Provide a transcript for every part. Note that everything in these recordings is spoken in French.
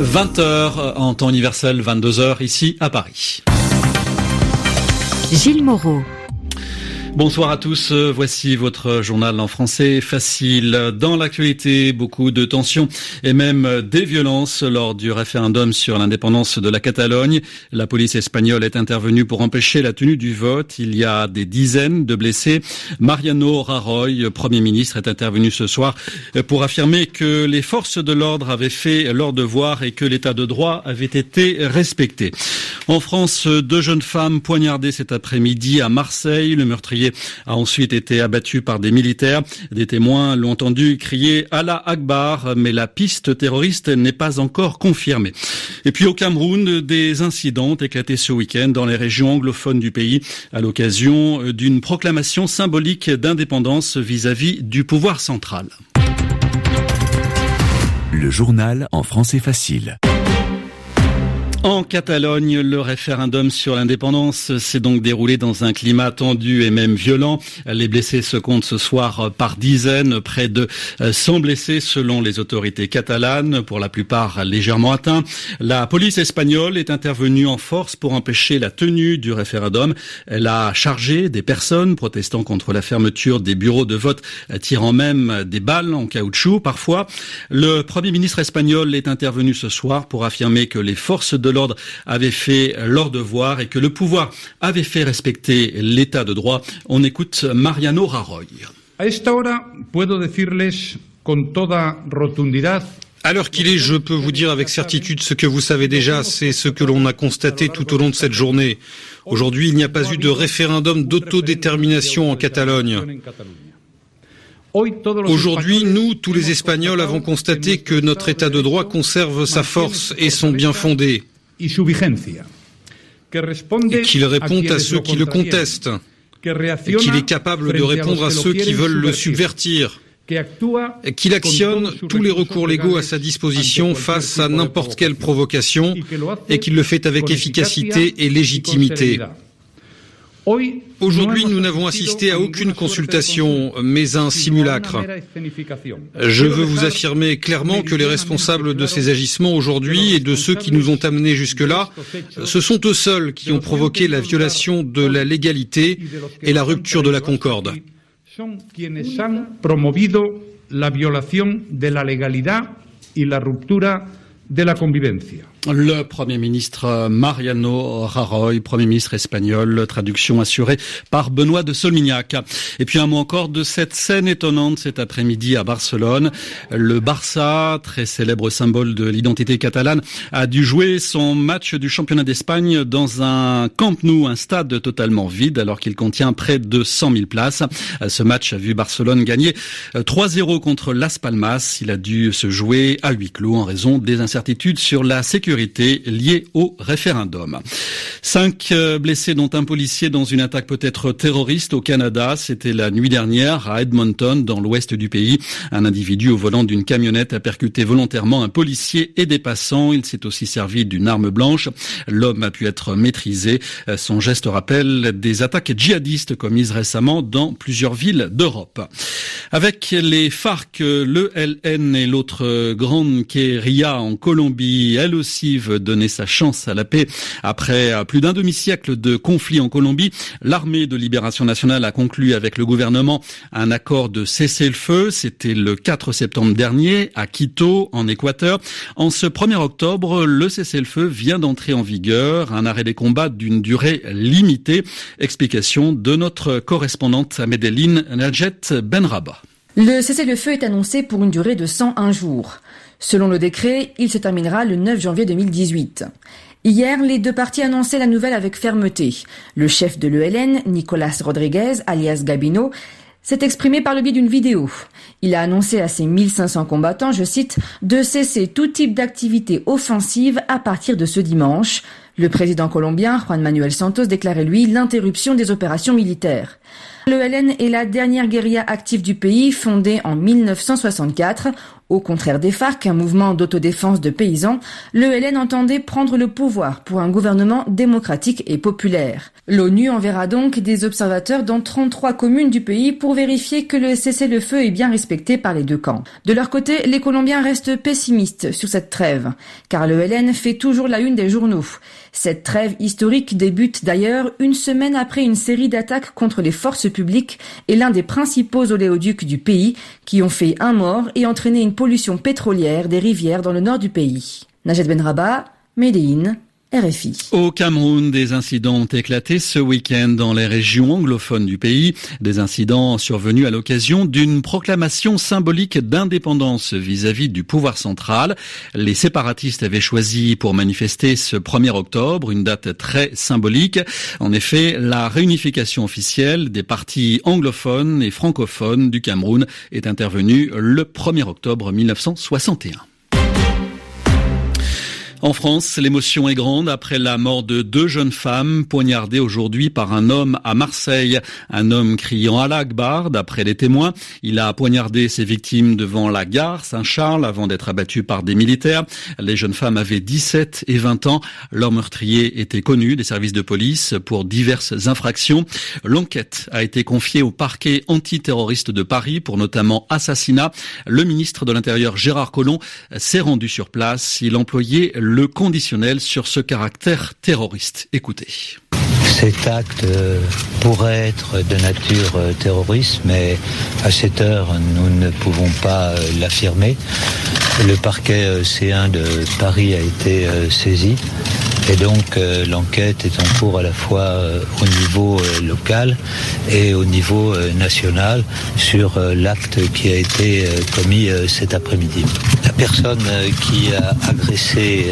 20h en temps universel, 22h ici à Paris. Gilles Moreau. Bonsoir à tous, voici votre journal en français facile. Dans l'actualité, beaucoup de tensions et même des violences lors du référendum sur l'indépendance de la Catalogne. La police espagnole est intervenue pour empêcher la tenue du vote. Il y a des dizaines de blessés. Mariano Rajoy, Premier ministre, est intervenu ce soir pour affirmer que les forces de l'ordre avaient fait leur devoir et que l'état de droit avait été respecté. En France, deux jeunes femmes poignardées cet après-midi à Marseille. Le meurtrier a ensuite été abattu par des militaires. Des témoins l'ont entendu crier Allah Akbar, mais la piste terroriste n'est pas encore confirmée. Et puis au Cameroun, des incidents ont éclaté ce week-end dans les régions anglophones du pays à l'occasion d'une proclamation symbolique d'indépendance vis-à-vis du pouvoir central. Le journal en français facile. En Catalogne, le référendum sur l'indépendance s'est donc déroulé dans un climat tendu et même violent. Les blessés se comptent ce soir par dizaines, près de 100 blessés selon les autorités catalanes, pour la plupart légèrement atteints. La police espagnole est intervenue en force pour empêcher la tenue du référendum. Elle a chargé des personnes protestant contre la fermeture des bureaux de vote, tirant même des balles en caoutchouc parfois. Le Premier ministre espagnol est intervenu ce soir pour affirmer que les forces de l'ordre avait fait leur devoir et que le pouvoir avait fait respecter l'état de droit. On écoute Mariano Raroy. À l'heure qu'il est, je peux vous dire avec certitude ce que vous savez déjà, c'est ce que l'on a constaté tout au long de cette journée. Aujourd'hui, il n'y a pas eu de référendum d'autodétermination en Catalogne. Aujourd'hui, nous, tous les Espagnols, avons constaté que notre État de droit conserve sa force et son bien fondé et qu'il répond à ceux qui le contestent, et qu'il est capable de répondre à ceux qui veulent le subvertir, qu'il actionne tous les recours légaux à sa disposition face à n'importe quelle provocation, et qu'il le fait avec efficacité et légitimité. Aujourd'hui, nous n'avons assisté à aucune consultation, mais à un simulacre. Je veux vous affirmer clairement que les responsables de ces agissements aujourd'hui et de ceux qui nous ont amenés jusque-là, ce sont eux seuls qui ont provoqué la violation de la légalité et la rupture de la concorde. la violación de la legalidad y la ruptura de la convivencia. Le Premier ministre Mariano Rajoy, Premier ministre espagnol, traduction assurée par Benoît de Solmignac. Et puis un mot encore de cette scène étonnante cet après-midi à Barcelone. Le Barça, très célèbre symbole de l'identité catalane, a dû jouer son match du championnat d'Espagne dans un Camp Nou, un stade totalement vide alors qu'il contient près de 100 000 places. Ce match a vu Barcelone gagner 3-0 contre Las Palmas. Il a dû se jouer à huis clos en raison des incertitudes sur la sécurité liée au référendum. Cinq euh, blessés dont un policier dans une attaque peut-être terroriste au Canada. C'était la nuit dernière à Edmonton, dans l'ouest du pays. Un individu au volant d'une camionnette a percuté volontairement un policier et des passants. Il s'est aussi servi d'une arme blanche. L'homme a pu être maîtrisé. Euh, son geste rappelle des attaques djihadistes commises récemment dans plusieurs villes d'Europe. Avec les FARC, le LN et l'autre grande Kéria en Colombie, elle aussi donner sa chance à la paix. Après plus d'un demi-siècle de conflit en Colombie, l'armée de libération nationale a conclu avec le gouvernement un accord de cessez-le-feu. C'était le 4 septembre dernier à Quito, en Équateur. En ce 1er octobre, le cessez-le-feu vient d'entrer en vigueur, un arrêt des combats d'une durée limitée. Explication de notre correspondante à Medellin, Najet Benraba. Le cessez-le-feu est annoncé pour une durée de 101 jours. Selon le décret, il se terminera le 9 janvier 2018. Hier, les deux parties annonçaient la nouvelle avec fermeté. Le chef de l'ELN, Nicolas Rodriguez, alias Gabino, s'est exprimé par le biais d'une vidéo. Il a annoncé à ses 1500 combattants, je cite, de cesser tout type d'activité offensive à partir de ce dimanche. Le président colombien, Juan Manuel Santos, déclarait lui l'interruption des opérations militaires. L'ELN est la dernière guérilla active du pays, fondée en 1964. Au contraire des FARC, un mouvement d'autodéfense de paysans, l'ELN entendait prendre le pouvoir pour un gouvernement démocratique et populaire. L'ONU enverra donc des observateurs dans 33 communes du pays pour vérifier que le cessez-le-feu est bien respecté par les deux camps. De leur côté, les Colombiens restent pessimistes sur cette trêve, car l'ELN fait toujours la une des journaux. Cette trêve historique débute d'ailleurs une semaine après une série d'attaques contre les forces et l'un des principaux oléoducs du pays qui ont fait un mort et entraîné une pollution pétrolière des rivières dans le nord du pays. Najed Benraba, Medellin, RFI. Au Cameroun, des incidents ont éclaté ce week-end dans les régions anglophones du pays. Des incidents survenus à l'occasion d'une proclamation symbolique d'indépendance vis-à-vis du pouvoir central. Les séparatistes avaient choisi pour manifester ce 1er octobre une date très symbolique. En effet, la réunification officielle des partis anglophones et francophones du Cameroun est intervenue le 1er octobre 1961. En France, l'émotion est grande après la mort de deux jeunes femmes poignardées aujourd'hui par un homme à Marseille. Un homme criant à l'Akbar, d'après les témoins. Il a poignardé ses victimes devant la gare Saint-Charles avant d'être abattu par des militaires. Les jeunes femmes avaient 17 et 20 ans. Leur meurtrier était connu des services de police pour diverses infractions. L'enquête a été confiée au parquet antiterroriste de Paris pour notamment assassinat. Le ministre de l'Intérieur Gérard Collomb s'est rendu sur place. Il employait conditionnel sur ce caractère terroriste. Écoutez. Cet acte euh, pourrait être de nature euh, terroriste, mais à cette heure, nous ne pouvons pas euh, l'affirmer. Le parquet C1 de Paris a été saisi et donc l'enquête est en cours à la fois au niveau local et au niveau national sur l'acte qui a été commis cet après-midi. La personne qui a agressé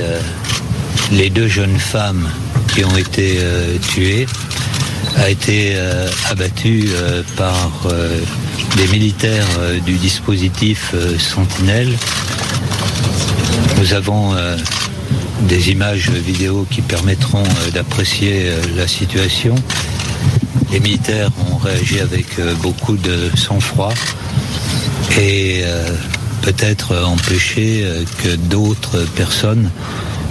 les deux jeunes femmes qui ont été euh, tuées a été euh, abattue euh, par des militaires du dispositif Sentinelle. Nous avons des images vidéo qui permettront d'apprécier la situation. Les militaires ont réagi avec beaucoup de sang-froid et peut-être empêché que d'autres personnes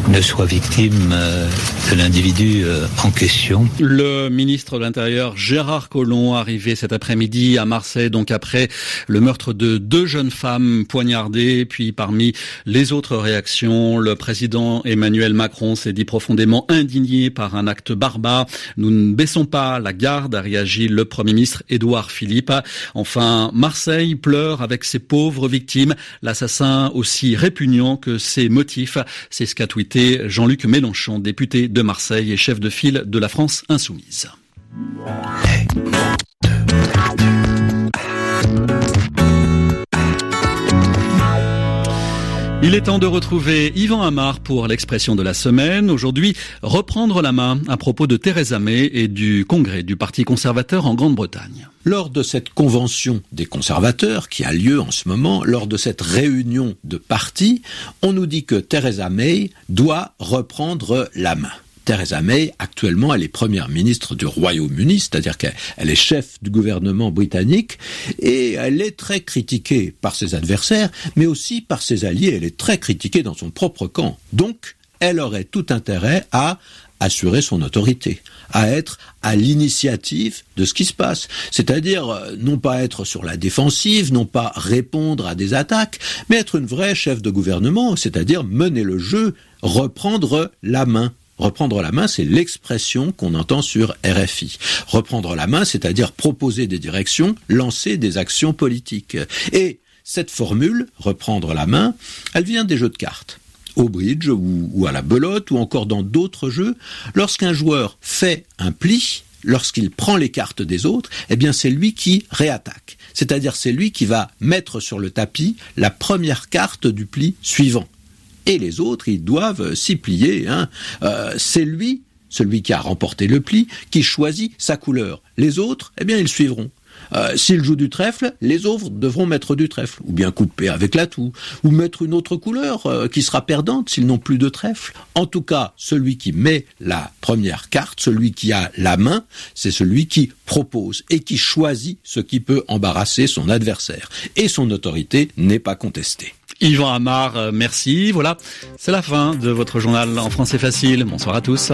ne soit victime euh, de l'individu euh, en question. Le ministre de l'Intérieur Gérard Collomb arrivé cet après-midi à Marseille, donc après le meurtre de deux jeunes femmes poignardées. Puis parmi les autres réactions, le président Emmanuel Macron s'est dit profondément indigné par un acte barbare. Nous ne baissons pas la garde, a réagi le Premier ministre Édouard Philippe. Enfin, Marseille pleure avec ses pauvres victimes, l'assassin aussi répugnant que ses motifs. C'est ce qu'a tweeté Jean-Luc Mélenchon, député de Marseille et chef de file de la France insoumise. Il est temps de retrouver Yvan Amar pour l'expression de la semaine. Aujourd'hui, reprendre la main à propos de Theresa May et du congrès du Parti conservateur en Grande-Bretagne. Lors de cette convention des conservateurs qui a lieu en ce moment, lors de cette réunion de partis, on nous dit que Theresa May doit reprendre la main. Theresa May, actuellement, elle est première ministre du Royaume-Uni, c'est-à-dire qu'elle est chef du gouvernement britannique, et elle est très critiquée par ses adversaires, mais aussi par ses alliés. Elle est très critiquée dans son propre camp. Donc, elle aurait tout intérêt à assurer son autorité, à être à l'initiative de ce qui se passe. C'est-à-dire euh, non pas être sur la défensive, non pas répondre à des attaques, mais être une vraie chef de gouvernement, c'est-à-dire mener le jeu, reprendre la main. Reprendre la main, c'est l'expression qu'on entend sur RFI. Reprendre la main, c'est-à-dire proposer des directions, lancer des actions politiques. Et cette formule, reprendre la main, elle vient des jeux de cartes au bridge ou, à la belote ou encore dans d'autres jeux, lorsqu'un joueur fait un pli, lorsqu'il prend les cartes des autres, eh bien c'est lui qui réattaque. C'est-à-dire c'est lui qui va mettre sur le tapis la première carte du pli suivant et les autres, ils doivent s'y plier. Hein. Euh, c'est lui, celui qui a remporté le pli, qui choisit sa couleur. Les autres, eh bien, ils suivront. Euh, S'il joue du trèfle, les autres devront mettre du trèfle, ou bien couper avec l'atout, ou mettre une autre couleur euh, qui sera perdante s'ils n'ont plus de trèfle. En tout cas, celui qui met la première carte, celui qui a la main, c'est celui qui propose et qui choisit ce qui peut embarrasser son adversaire. Et son autorité n'est pas contestée. Yvan Amar, euh, merci. Voilà, c'est la fin de votre journal en français facile. Bonsoir à tous.